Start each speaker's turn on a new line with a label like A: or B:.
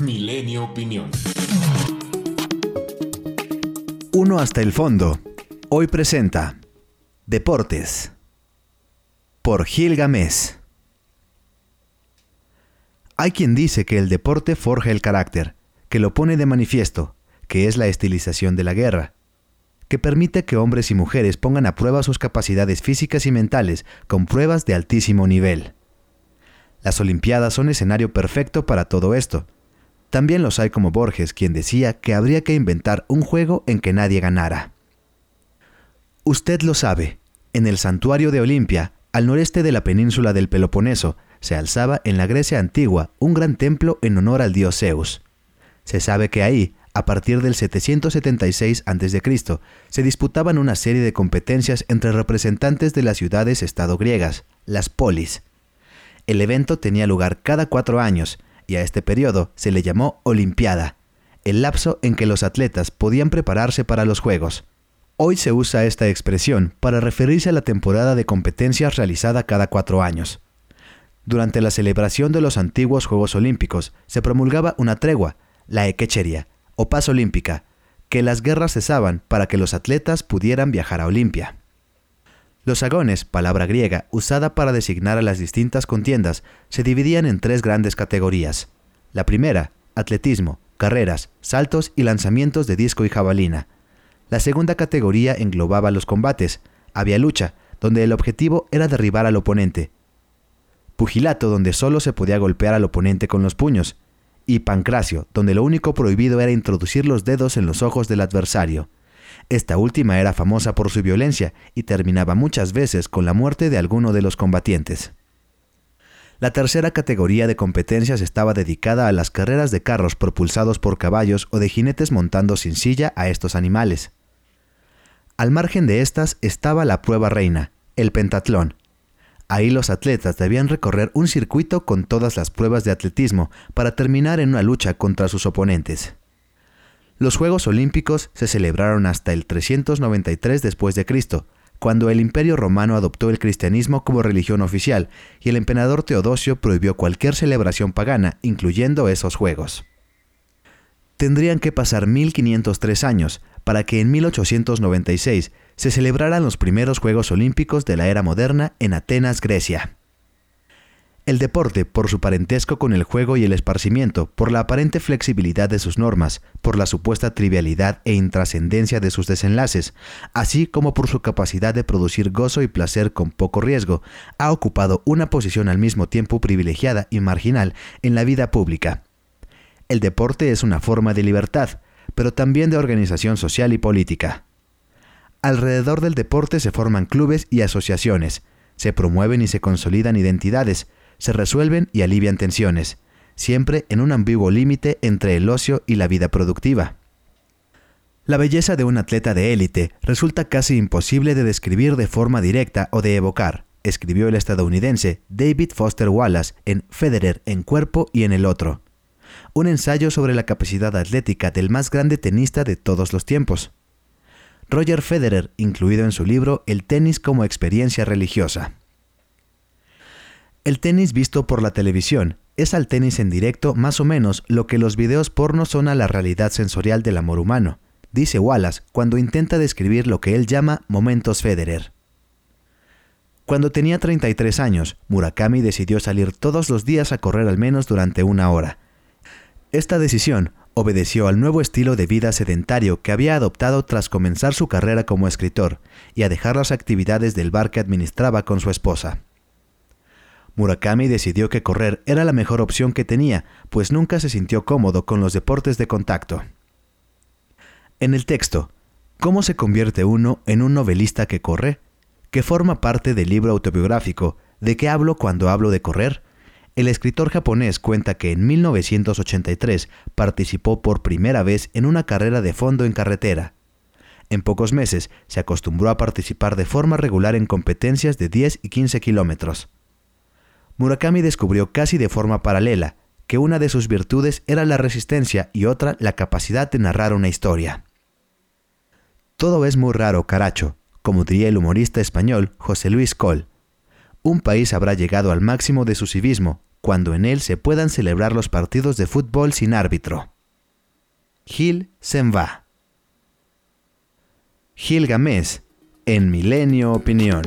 A: Milenio Opinión.
B: Uno hasta el fondo. Hoy presenta Deportes. Por Gil Gamés. Hay quien dice que el deporte forja el carácter, que lo pone de manifiesto, que es la estilización de la guerra, que permite que hombres y mujeres pongan a prueba sus capacidades físicas y mentales con pruebas de altísimo nivel. Las Olimpiadas son escenario perfecto para todo esto. También los hay como Borges, quien decía que habría que inventar un juego en que nadie ganara. Usted lo sabe, en el santuario de Olimpia, al noreste de la península del Peloponeso, se alzaba en la Grecia antigua un gran templo en honor al dios Zeus. Se sabe que ahí, a partir del 776 a.C., se disputaban una serie de competencias entre representantes de las ciudades-estado griegas, las polis. El evento tenía lugar cada cuatro años, y a este periodo se le llamó Olimpiada, el lapso en que los atletas podían prepararse para los Juegos. Hoy se usa esta expresión para referirse a la temporada de competencias realizada cada cuatro años. Durante la celebración de los antiguos Juegos Olímpicos se promulgaba una tregua, la equecheria, o paz olímpica, que las guerras cesaban para que los atletas pudieran viajar a Olimpia. Los agones, palabra griega usada para designar a las distintas contiendas, se dividían en tres grandes categorías. La primera, atletismo, carreras, saltos y lanzamientos de disco y jabalina. La segunda categoría englobaba los combates. Había lucha, donde el objetivo era derribar al oponente. Pugilato, donde solo se podía golpear al oponente con los puños. Y pancracio, donde lo único prohibido era introducir los dedos en los ojos del adversario. Esta última era famosa por su violencia y terminaba muchas veces con la muerte de alguno de los combatientes. La tercera categoría de competencias estaba dedicada a las carreras de carros propulsados por caballos o de jinetes montando sin silla a estos animales. Al margen de estas estaba la prueba reina, el pentatlón. Ahí los atletas debían recorrer un circuito con todas las pruebas de atletismo para terminar en una lucha contra sus oponentes. Los Juegos Olímpicos se celebraron hasta el 393 después de Cristo, cuando el Imperio Romano adoptó el cristianismo como religión oficial y el emperador Teodosio prohibió cualquier celebración pagana, incluyendo esos juegos. Tendrían que pasar 1503 años para que en 1896 se celebraran los primeros Juegos Olímpicos de la era moderna en Atenas, Grecia. El deporte, por su parentesco con el juego y el esparcimiento, por la aparente flexibilidad de sus normas, por la supuesta trivialidad e intrascendencia de sus desenlaces, así como por su capacidad de producir gozo y placer con poco riesgo, ha ocupado una posición al mismo tiempo privilegiada y marginal en la vida pública. El deporte es una forma de libertad, pero también de organización social y política. Alrededor del deporte se forman clubes y asociaciones, se promueven y se consolidan identidades, se resuelven y alivian tensiones, siempre en un ambiguo límite entre el ocio y la vida productiva. La belleza de un atleta de élite resulta casi imposible de describir de forma directa o de evocar, escribió el estadounidense David Foster Wallace en Federer en cuerpo y en el otro, un ensayo sobre la capacidad atlética del más grande tenista de todos los tiempos. Roger Federer, incluido en su libro El tenis como experiencia religiosa. El tenis visto por la televisión es al tenis en directo más o menos lo que los videos porno son a la realidad sensorial del amor humano, dice Wallace cuando intenta describir lo que él llama momentos Federer. Cuando tenía 33 años, Murakami decidió salir todos los días a correr al menos durante una hora. Esta decisión obedeció al nuevo estilo de vida sedentario que había adoptado tras comenzar su carrera como escritor y a dejar las actividades del bar que administraba con su esposa. Murakami decidió que correr era la mejor opción que tenía, pues nunca se sintió cómodo con los deportes de contacto. En el texto, ¿Cómo se convierte uno en un novelista que corre? que forma parte del libro autobiográfico ¿De qué hablo cuando hablo de correr? El escritor japonés cuenta que en 1983 participó por primera vez en una carrera de fondo en carretera. En pocos meses se acostumbró a participar de forma regular en competencias de 10 y 15 kilómetros. Murakami descubrió casi de forma paralela que una de sus virtudes era la resistencia y otra la capacidad de narrar una historia. Todo es muy raro, caracho, como diría el humorista español José Luis Coll. Un país habrá llegado al máximo de su civismo, cuando en él se puedan celebrar los partidos de fútbol sin árbitro. Gil Senva. Gil Gamés, en Milenio Opinión.